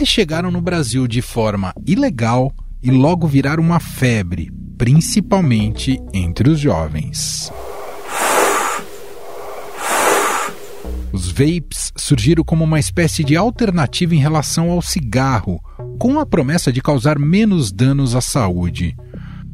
Eles chegaram no Brasil de forma ilegal e logo viraram uma febre, principalmente entre os jovens. Os vapes surgiram como uma espécie de alternativa em relação ao cigarro, com a promessa de causar menos danos à saúde.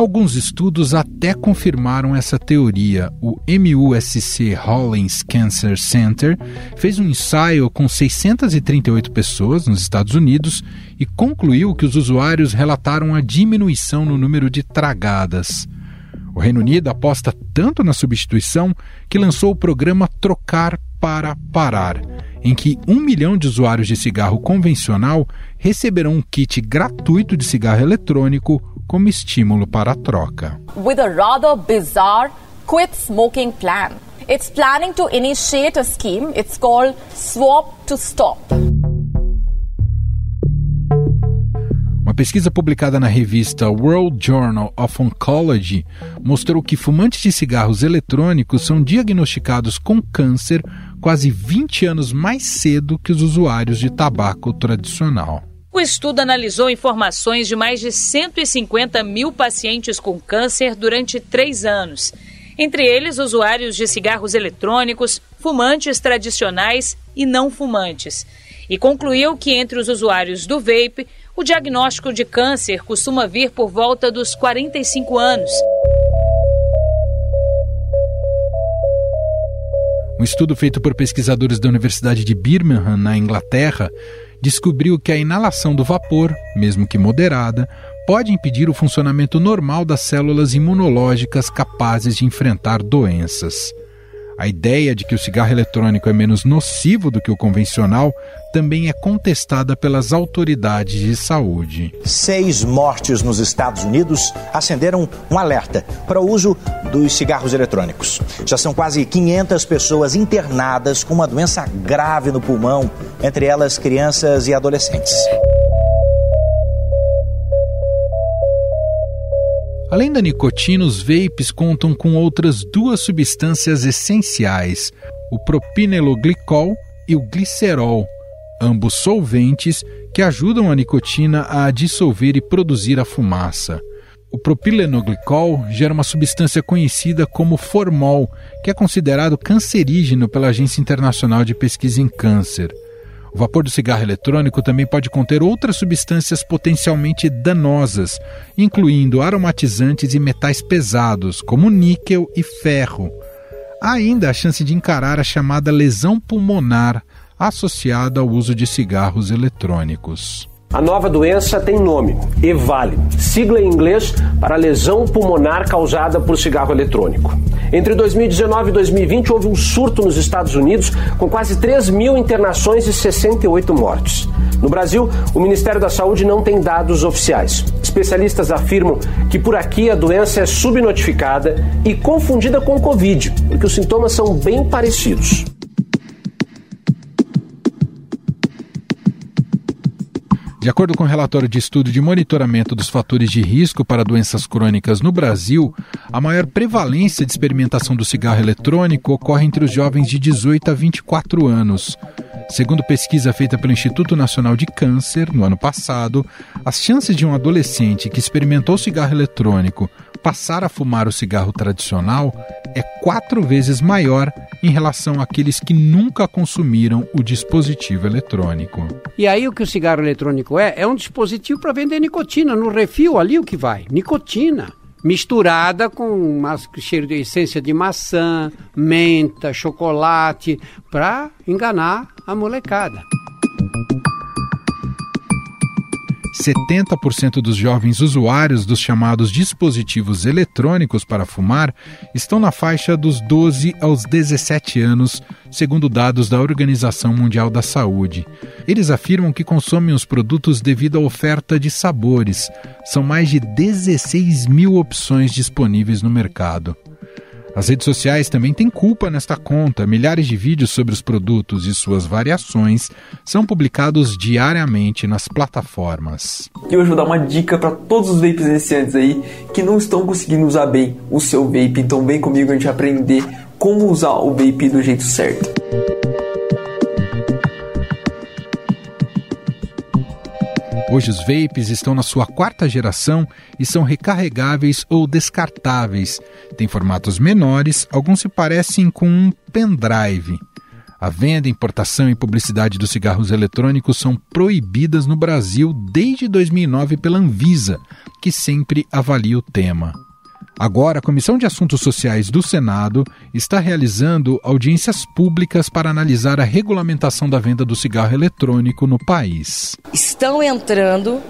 Alguns estudos até confirmaram essa teoria. O MUSC Hollins Cancer Center fez um ensaio com 638 pessoas nos Estados Unidos e concluiu que os usuários relataram a diminuição no número de tragadas. O Reino Unido aposta tanto na substituição que lançou o programa Trocar para Parar, em que um milhão de usuários de cigarro convencional receberão um kit gratuito de cigarro eletrônico como estímulo para a troca. With a rather bizarre quit smoking plan. It's planning to initiate a scheme. It's called Swap to Stop. Uma pesquisa publicada na revista World Journal of Oncology mostrou que fumantes de cigarros eletrônicos são diagnosticados com câncer quase 20 anos mais cedo que os usuários de tabaco tradicional. O estudo analisou informações de mais de 150 mil pacientes com câncer durante três anos. Entre eles, usuários de cigarros eletrônicos, fumantes tradicionais e não fumantes. E concluiu que entre os usuários do vape, o diagnóstico de câncer costuma vir por volta dos 45 anos. Um estudo feito por pesquisadores da Universidade de Birmingham, na Inglaterra, descobriu que a inalação do vapor, mesmo que moderada, pode impedir o funcionamento normal das células imunológicas capazes de enfrentar doenças. A ideia de que o cigarro eletrônico é menos nocivo do que o convencional também é contestada pelas autoridades de saúde. Seis mortes nos Estados Unidos acenderam um alerta para o uso dos cigarros eletrônicos. Já são quase 500 pessoas internadas com uma doença grave no pulmão, entre elas crianças e adolescentes. Além da nicotina, os vapes contam com outras duas substâncias essenciais, o propineloglicol e o glicerol, ambos solventes que ajudam a nicotina a dissolver e produzir a fumaça. O propilenoglicol gera uma substância conhecida como formol, que é considerado cancerígeno pela Agência Internacional de Pesquisa em Câncer. O vapor do cigarro eletrônico também pode conter outras substâncias potencialmente danosas, incluindo aromatizantes e metais pesados, como níquel e ferro. Há ainda a chance de encarar a chamada lesão pulmonar associada ao uso de cigarros eletrônicos. A nova doença tem nome, EVALE, sigla em inglês para lesão pulmonar causada por cigarro eletrônico. Entre 2019 e 2020 houve um surto nos Estados Unidos com quase 3 mil internações e 68 mortes. No Brasil, o Ministério da Saúde não tem dados oficiais. Especialistas afirmam que por aqui a doença é subnotificada e confundida com Covid, porque os sintomas são bem parecidos. De acordo com o um relatório de estudo de monitoramento dos fatores de risco para doenças crônicas no Brasil, a maior prevalência de experimentação do cigarro eletrônico ocorre entre os jovens de 18 a 24 anos. Segundo pesquisa feita pelo Instituto Nacional de Câncer, no ano passado, as chances de um adolescente que experimentou cigarro eletrônico passar a fumar o cigarro tradicional é quatro vezes maior em relação àqueles que nunca consumiram o dispositivo eletrônico. E aí o que o cigarro eletrônico é? É um dispositivo para vender nicotina. No refil ali o que vai? Nicotina. Misturada com cheiro de essência de maçã, menta, chocolate, para enganar a molecada. 70% dos jovens usuários dos chamados dispositivos eletrônicos para fumar estão na faixa dos 12 aos 17 anos, segundo dados da Organização Mundial da Saúde. Eles afirmam que consomem os produtos devido à oferta de sabores. São mais de 16 mil opções disponíveis no mercado. As redes sociais também têm culpa nesta conta. Milhares de vídeos sobre os produtos e suas variações são publicados diariamente nas plataformas. E hoje vou dar uma dica para todos os vapes iniciantes aí que não estão conseguindo usar bem o seu vape. Então vem comigo a gente aprender como usar o vape do jeito certo. Hoje os vapes estão na sua quarta geração e são recarregáveis ou descartáveis. Tem formatos menores, alguns se parecem com um pendrive. A venda, importação e publicidade dos cigarros eletrônicos são proibidas no Brasil desde 2009 pela Anvisa, que sempre avalia o tema. Agora, a Comissão de Assuntos Sociais do Senado está realizando audiências públicas para analisar a regulamentação da venda do cigarro eletrônico no país. Estão entrando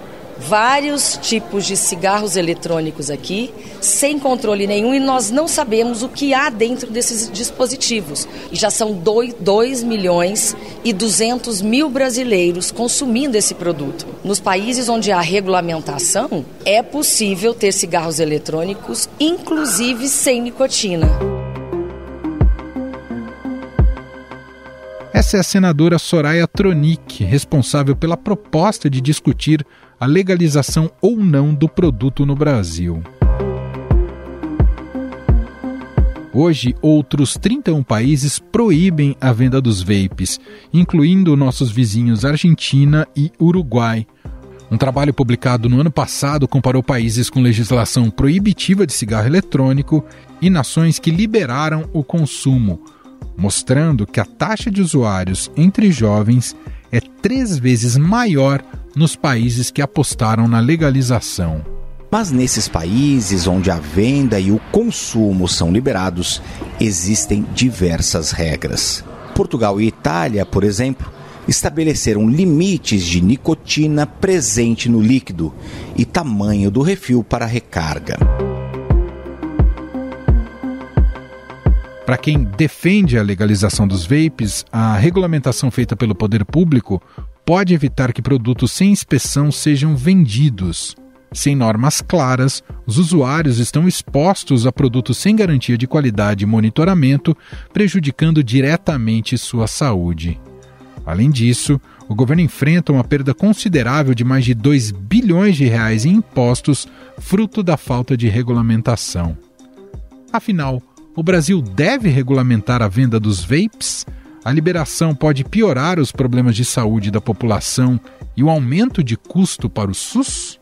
vários tipos de cigarros eletrônicos aqui, sem controle nenhum, e nós não sabemos o que há dentro desses dispositivos. E já são 2 milhões e 200 mil brasileiros consumindo esse produto. Nos países onde há regulamentação, é possível ter cigarros eletrônicos, inclusive sem nicotina. Essa é a senadora Soraya Tronic, responsável pela proposta de discutir a legalização ou não do produto no Brasil. Hoje, outros 31 países proíbem a venda dos vapes, incluindo nossos vizinhos Argentina e Uruguai. Um trabalho publicado no ano passado comparou países com legislação proibitiva de cigarro eletrônico e nações que liberaram o consumo, mostrando que a taxa de usuários entre jovens é três vezes maior nos países que apostaram na legalização. Mas nesses países onde a venda e o consumo são liberados, existem diversas regras. Portugal e Itália, por exemplo, estabeleceram limites de nicotina presente no líquido e tamanho do refil para recarga. Para quem defende a legalização dos vapes, a regulamentação feita pelo poder público pode evitar que produtos sem inspeção sejam vendidos. Sem normas claras, os usuários estão expostos a produtos sem garantia de qualidade e monitoramento, prejudicando diretamente sua saúde. Além disso, o governo enfrenta uma perda considerável de mais de 2 bilhões de reais em impostos, fruto da falta de regulamentação. Afinal, o Brasil deve regulamentar a venda dos vapes? A liberação pode piorar os problemas de saúde da população e o aumento de custo para o SUS?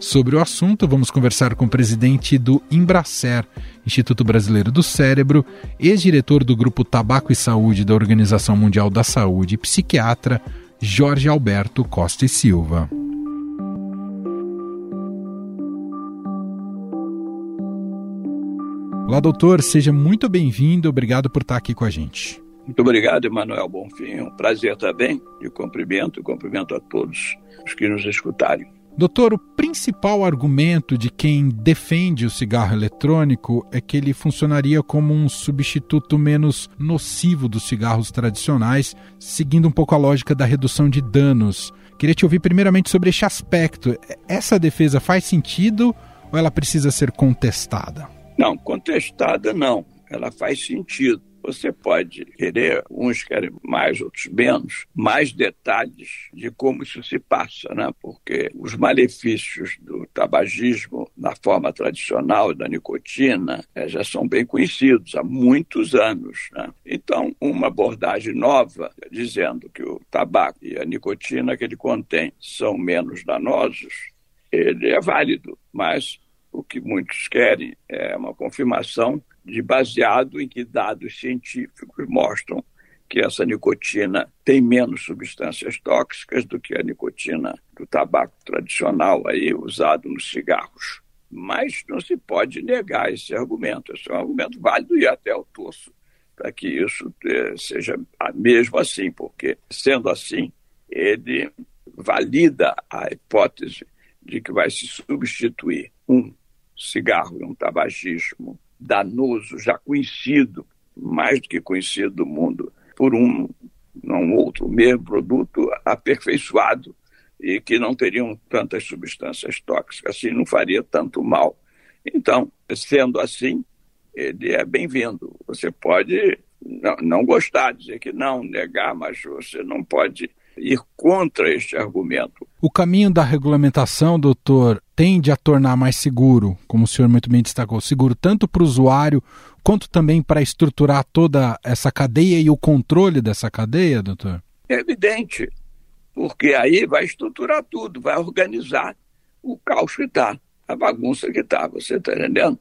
Sobre o assunto, vamos conversar com o presidente do Embracer, Instituto Brasileiro do Cérebro, ex-diretor do Grupo Tabaco e Saúde da Organização Mundial da Saúde, psiquiatra Jorge Alberto Costa e Silva. Olá, doutor, seja muito bem-vindo, obrigado por estar aqui com a gente. Muito obrigado, Emanuel Bonfim. Um prazer também. E cumprimento, cumprimento a todos os que nos escutarem. Doutor, o principal argumento de quem defende o cigarro eletrônico é que ele funcionaria como um substituto menos nocivo dos cigarros tradicionais, seguindo um pouco a lógica da redução de danos. Queria te ouvir primeiramente sobre este aspecto. Essa defesa faz sentido ou ela precisa ser contestada? Não, contestada não. Ela faz sentido você pode querer, uns querem mais, outros menos, mais detalhes de como isso se passa, né? porque os malefícios do tabagismo na forma tradicional da nicotina é, já são bem conhecidos há muitos anos. Né? Então, uma abordagem nova, dizendo que o tabaco e a nicotina que ele contém são menos danosos, ele é válido, mas o que muitos querem é uma confirmação de baseado em que dados científicos mostram que essa nicotina tem menos substâncias tóxicas do que a nicotina do tabaco tradicional aí usado nos cigarros. Mas não se pode negar esse argumento. Esse é um argumento válido e até o torço para que isso eh, seja mesmo assim, porque sendo assim, ele valida a hipótese de que vai se substituir um cigarro e um tabagismo danoso, já conhecido, mais do que conhecido do mundo, por um não outro mesmo produto aperfeiçoado e que não teriam tantas substâncias tóxicas, assim não faria tanto mal. Então, sendo assim, ele é bem-vindo. Você pode não, não gostar, dizer que não, negar, mas você não pode ir contra este argumento. O caminho da regulamentação, doutor, tende a tornar mais seguro, como o senhor muito bem destacou, seguro tanto para o usuário quanto também para estruturar toda essa cadeia e o controle dessa cadeia, doutor? É evidente. porque aí vai estruturar tudo, vai organizar o caos que está, a bagunça que está, você está entendendo?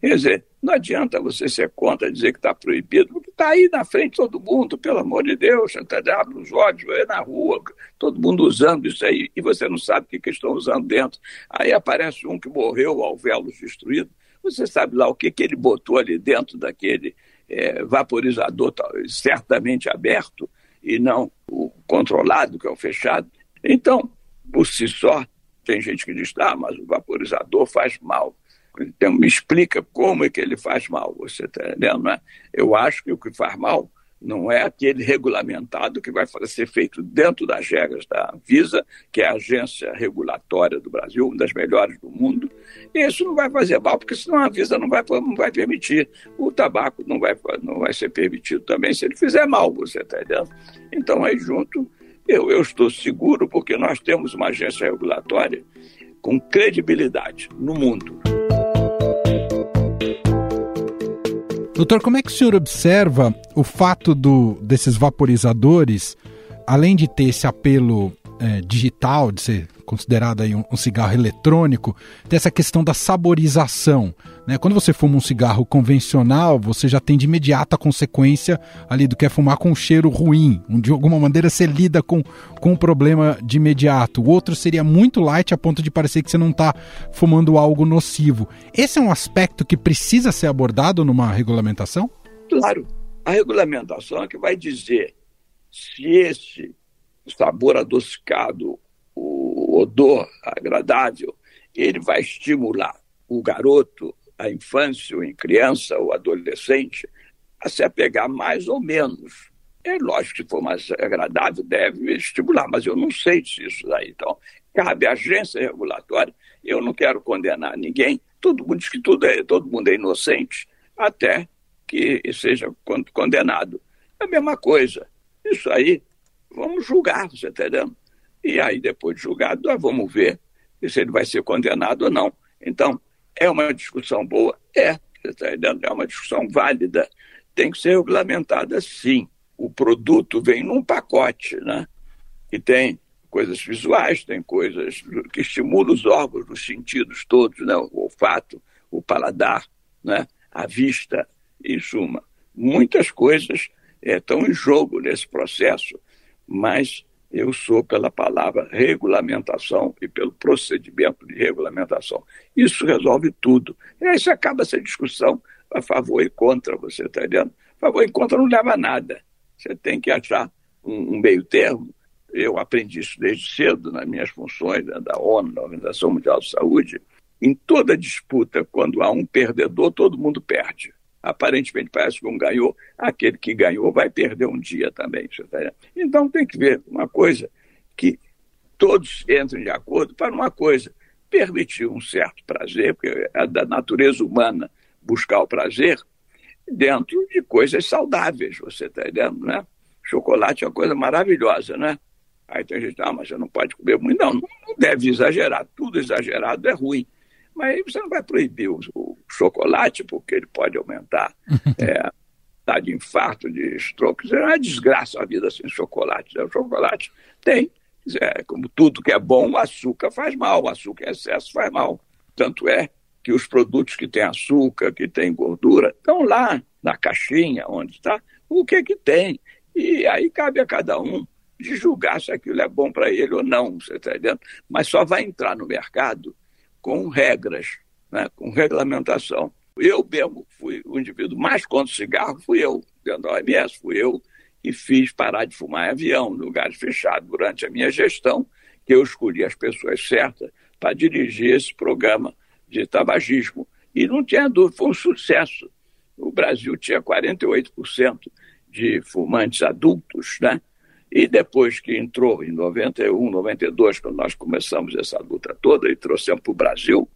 Quer dizer, não adianta você ser contra dizer que está proibido, porque está aí na frente todo mundo, pelo amor de Deus, você abre os olhos, vai na rua, todo mundo usando isso aí, e você não sabe o que, que estão usando dentro. Aí aparece um que morreu, alvéolos destruído, você sabe lá o que, que ele botou ali dentro daquele é, vaporizador certamente aberto e não o controlado, que é o fechado. Então, por si só, tem gente que diz, ah, mas o vaporizador faz mal. Então, me explica como é que ele faz mal, você está entendendo? Né? Eu acho que o que faz mal não é aquele regulamentado que vai ser feito dentro das regras da Anvisa, que é a agência regulatória do Brasil, uma das melhores do mundo. E isso não vai fazer mal, porque senão a Anvisa não vai, não vai permitir. O tabaco não vai, não vai ser permitido também se ele fizer mal, você está entendendo? Então, aí junto, eu, eu estou seguro, porque nós temos uma agência regulatória com credibilidade no mundo. Doutor, como é que o senhor observa o fato do, desses vaporizadores, além de ter esse apelo é, digital, de ser considerado aí um, um, cigarro eletrônico, tem essa questão da saborização. Né? Quando você fuma um cigarro convencional, você já tem de imediato a consequência ali do que é fumar com um cheiro ruim. De alguma maneira você lida com, com um problema de imediato. O outro seria muito light a ponto de parecer que você não está fumando algo nocivo. Esse é um aspecto que precisa ser abordado numa regulamentação? Claro. A regulamentação é que vai dizer se esse sabor adocicado, odor agradável, ele vai estimular o garoto, a infância, a criança, o adolescente, a se apegar mais ou menos. É lógico que se for mais agradável, deve estimular, mas eu não sei se isso daí. Então, cabe à agência regulatória. Eu não quero condenar ninguém. Todo mundo diz que tudo é, todo mundo é inocente, até que seja condenado. É a mesma coisa. Isso aí vamos julgar, você está entendendo? E aí, depois de julgado, nós vamos ver se ele vai ser condenado ou não. Então, é uma discussão boa? É, entendendo? É uma discussão válida. Tem que ser regulamentada sim. O produto vem num pacote, né? E tem coisas visuais, tem coisas que estimulam os órgãos dos sentidos todos, né? O olfato, o paladar, né? A vista, em suma. Muitas coisas é, estão em jogo nesse processo mas eu sou pela palavra regulamentação e pelo procedimento de regulamentação. Isso resolve tudo. E aí você acaba essa discussão a favor e contra, você está entendendo? A favor e contra não leva a nada. Você tem que achar um, um meio termo. Eu aprendi isso desde cedo nas minhas funções né, da ONU, da Organização Mundial de Saúde. Em toda disputa, quando há um perdedor, todo mundo perde aparentemente parece que um ganhou, aquele que ganhou vai perder um dia também. Tá então tem que ver uma coisa que todos entrem de acordo para uma coisa, permitir um certo prazer, porque é da natureza humana buscar o prazer, dentro de coisas saudáveis, você está entendendo, né? Chocolate é uma coisa maravilhosa, né? Aí tem gente, ah, mas você não pode comer muito. Não, não deve exagerar. Tudo exagerado é ruim. Mas você não vai proibir o, o chocolate, porque ele pode aumentar é, a de infarto, de stroke. É uma desgraça a vida sem chocolate. O chocolate tem, é, como tudo que é bom, o açúcar faz mal, o açúcar em excesso faz mal. Tanto é que os produtos que têm açúcar, que têm gordura, estão lá na caixinha onde está, o que que tem. E aí cabe a cada um de julgar se aquilo é bom para ele ou não, você está entendendo? Mas só vai entrar no mercado com regras, né, com regulamentação. Eu mesmo fui o indivíduo mais contra o cigarro, fui eu, dentro da OMS, fui eu que fiz parar de fumar em avião, em lugares fechados, durante a minha gestão, que eu escolhi as pessoas certas para dirigir esse programa de tabagismo. E não tinha dúvida, foi um sucesso. O Brasil tinha 48% de fumantes adultos, né? E depois que entrou em 91, 92, quando nós começamos essa luta toda e trouxemos para o Brasil,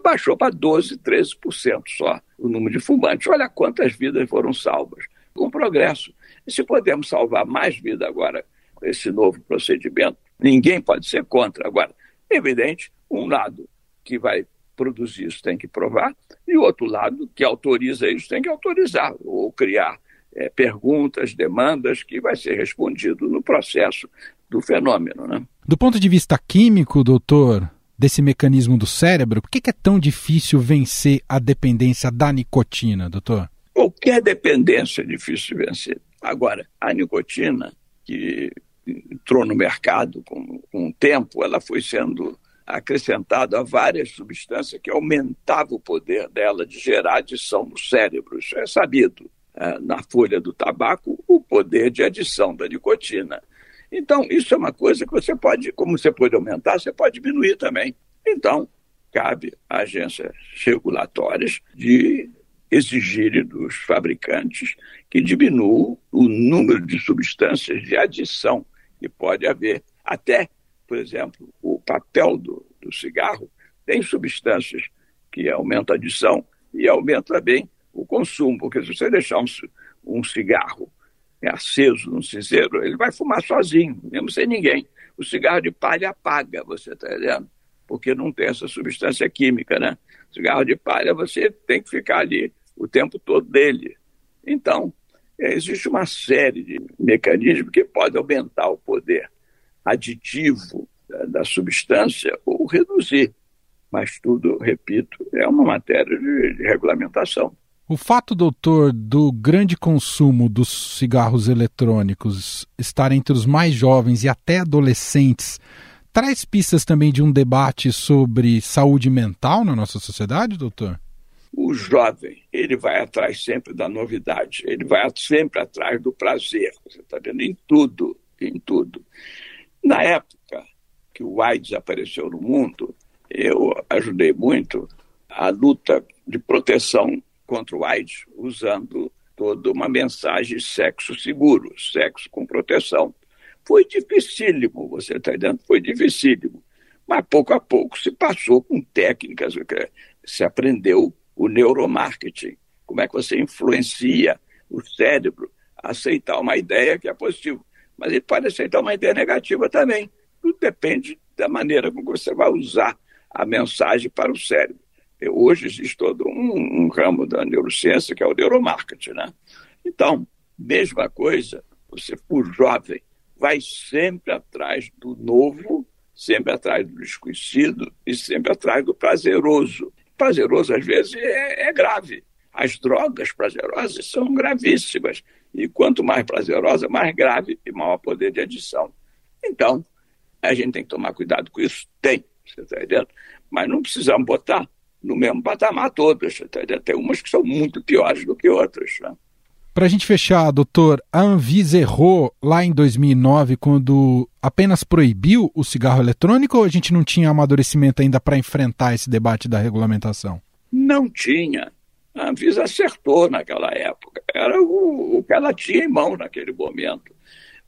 baixou para 12, 13% só o número de fumantes. Olha quantas vidas foram salvas. Um progresso. E se podemos salvar mais vidas agora com esse novo procedimento, ninguém pode ser contra. Agora, evidente, um lado que vai produzir isso tem que provar, e o outro lado que autoriza isso tem que autorizar ou criar é, perguntas, demandas, que vai ser respondido no processo do fenômeno. Né? Do ponto de vista químico, doutor, desse mecanismo do cérebro, por que, que é tão difícil vencer a dependência da nicotina, doutor? Qualquer dependência é difícil de vencer. Agora, a nicotina, que entrou no mercado com, com o tempo, ela foi sendo acrescentada a várias substâncias que aumentavam o poder dela de gerar adição no cérebro. Isso é sabido. É, na folha do tabaco, o poder de adição da nicotina. Então, isso é uma coisa que você pode, como você pode aumentar, você pode diminuir também. Então, cabe a agências regulatórias de exigirem dos fabricantes que diminuam o número de substâncias de adição que pode haver. Até, por exemplo, o papel do, do cigarro tem substâncias que aumentam a adição e aumenta também o consumo, porque se você deixar um, um cigarro é aceso no cinzeiro, ele vai fumar sozinho, mesmo sem ninguém. O cigarro de palha apaga, você está entendendo? Porque não tem essa substância química, né? Cigarro de palha, você tem que ficar ali o tempo todo dele. Então, é, existe uma série de mecanismos que podem aumentar o poder aditivo da, da substância ou reduzir. Mas tudo, repito, é uma matéria de, de regulamentação. O fato, doutor, do grande consumo dos cigarros eletrônicos estar entre os mais jovens e até adolescentes traz pistas também de um debate sobre saúde mental na nossa sociedade, doutor? O jovem, ele vai atrás sempre da novidade, ele vai sempre atrás do prazer, você está vendo, em tudo, em tudo. Na época que o AIDS apareceu no mundo, eu ajudei muito a luta de proteção contra o AIDS, usando toda uma mensagem sexo seguro, sexo com proteção. Foi dificílimo, você está entendendo? Foi dificílimo. Mas pouco a pouco se passou com técnicas, se aprendeu o neuromarketing, como é que você influencia o cérebro a aceitar uma ideia que é positiva. Mas ele pode aceitar uma ideia negativa também. Tudo depende da maneira como você vai usar a mensagem para o cérebro. Hoje existe todo um, um ramo da neurociência que é o neuromarketing, né? Então, mesma coisa, você, por jovem, vai sempre atrás do novo, sempre atrás do desconhecido e sempre atrás do prazeroso. Prazeroso, às vezes, é, é grave. As drogas prazerosas são gravíssimas. E quanto mais prazerosa, mais grave e maior poder de adição. Então, a gente tem que tomar cuidado com isso? Tem, você está entendendo? Mas não precisamos botar no mesmo patamar todas. Tem umas que são muito piores do que outras. Né? Para a gente fechar, doutor, a Anvisa errou lá em 2009 quando apenas proibiu o cigarro eletrônico ou a gente não tinha amadurecimento ainda para enfrentar esse debate da regulamentação? Não tinha. A Anvisa acertou naquela época. Era o, o que ela tinha em mão naquele momento.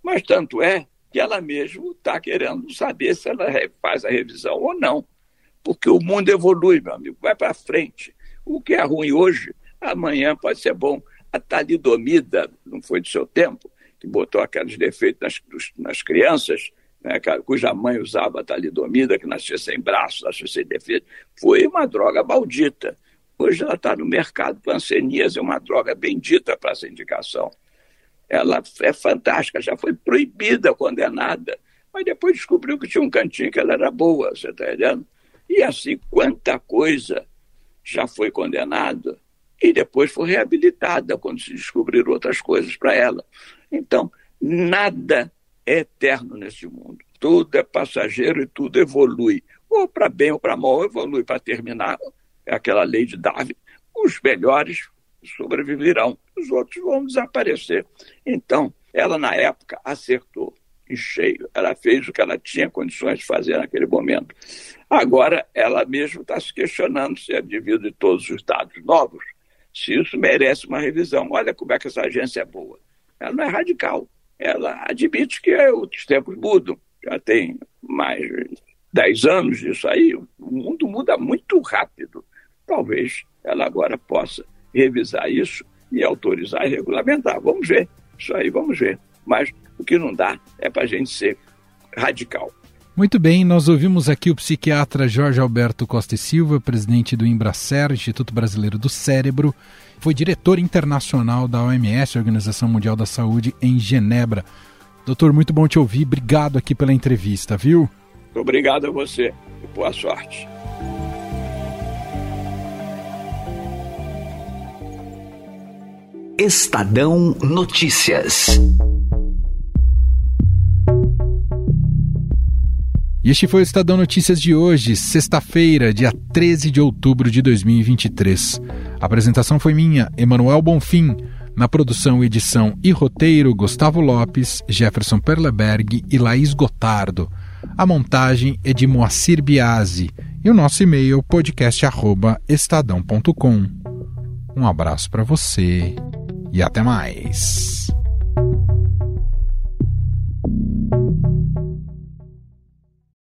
Mas tanto é que ela mesmo está querendo saber se ela faz a revisão ou não porque o mundo evolui, meu amigo, vai para frente. O que é ruim hoje, amanhã pode ser bom. A talidomida, não foi do seu tempo, que botou aqueles defeitos nas, nas crianças, né, cuja mãe usava a talidomida, que nascia sem braço, nascia sem defeito, foi uma droga maldita. Hoje ela está no mercado, pancenias é uma droga bendita para essa indicação. Ela é fantástica, já foi proibida, condenada, mas depois descobriu que tinha um cantinho que ela era boa, você está entendendo? E assim, quanta coisa já foi condenada e depois foi reabilitada quando se descobriram outras coisas para ela. Então, nada é eterno nesse mundo. Tudo é passageiro e tudo evolui. Ou para bem ou para mal, evolui para terminar. É aquela lei de Darwin. Os melhores sobreviverão, os outros vão desaparecer. Então, ela na época acertou em cheio. Ela fez o que ela tinha condições de fazer naquele momento. Agora, ela mesma está se questionando se é devido de todos os dados novos, se isso merece uma revisão. Olha como é que essa agência é boa. Ela não é radical. Ela admite que os tempos mudam. Já tem mais de 10 anos disso aí. O mundo muda muito rápido. Talvez ela agora possa revisar isso e autorizar e regulamentar. Vamos ver. Isso aí, vamos ver. Mas que não dá é para a gente ser radical. Muito bem, nós ouvimos aqui o psiquiatra Jorge Alberto Costa e Silva, presidente do Embracer, Instituto Brasileiro do Cérebro, foi diretor internacional da OMS, Organização Mundial da Saúde, em Genebra. Doutor, muito bom te ouvir. Obrigado aqui pela entrevista, viu? Obrigado a você. Boa sorte. Estadão Notícias. E este foi o Estadão Notícias de hoje, sexta-feira, dia 13 de outubro de 2023. A apresentação foi minha, Emanuel Bonfim. Na produção, edição e roteiro, Gustavo Lopes, Jefferson Perleberg e Laís Gotardo. A montagem é de Moacir Biasi. E o nosso e-mail, podcast.estadão.com. Um abraço para você e até mais.